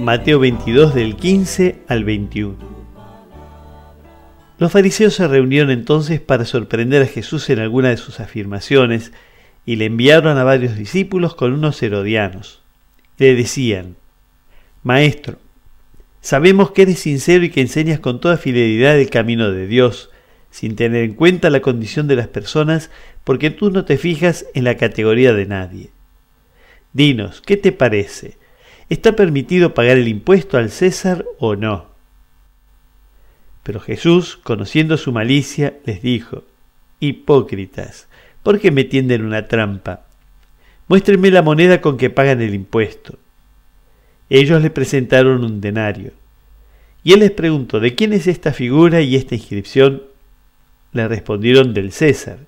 Mateo 22 del 15 al 21. Los fariseos se reunieron entonces para sorprender a Jesús en alguna de sus afirmaciones y le enviaron a varios discípulos con unos herodianos. Le decían, Maestro, sabemos que eres sincero y que enseñas con toda fidelidad el camino de Dios, sin tener en cuenta la condición de las personas, porque tú no te fijas en la categoría de nadie. Dinos, ¿qué te parece? ¿Está permitido pagar el impuesto al César o no? Pero Jesús, conociendo su malicia, les dijo, Hipócritas, ¿por qué me tienden una trampa? Muéstrenme la moneda con que pagan el impuesto. Ellos le presentaron un denario. Y él les preguntó, ¿de quién es esta figura y esta inscripción? Le respondieron del César.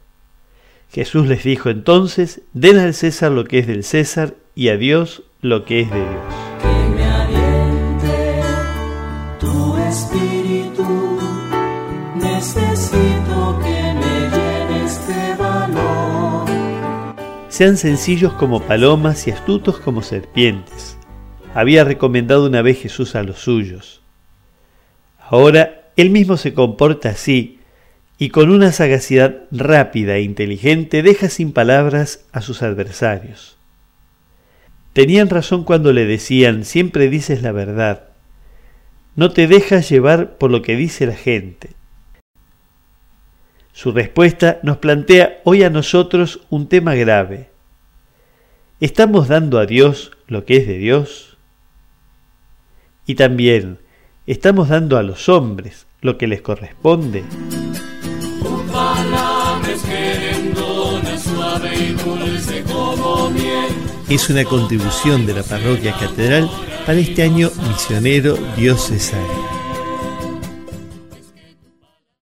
Jesús les dijo entonces, den al César lo que es del César y a Dios lo que es de Dios. Que me aliente tu espíritu, necesito que me llenes de valor. Sean sencillos como palomas y astutos como serpientes. Había recomendado una vez Jesús a los suyos. Ahora él mismo se comporta así y con una sagacidad rápida e inteligente deja sin palabras a sus adversarios. Tenían razón cuando le decían, siempre dices la verdad. No te dejas llevar por lo que dice la gente. Su respuesta nos plantea hoy a nosotros un tema grave. ¿Estamos dando a Dios lo que es de Dios? Y también, ¿estamos dando a los hombres lo que les corresponde? Es una contribución de la parroquia catedral para este año misionero diocesano.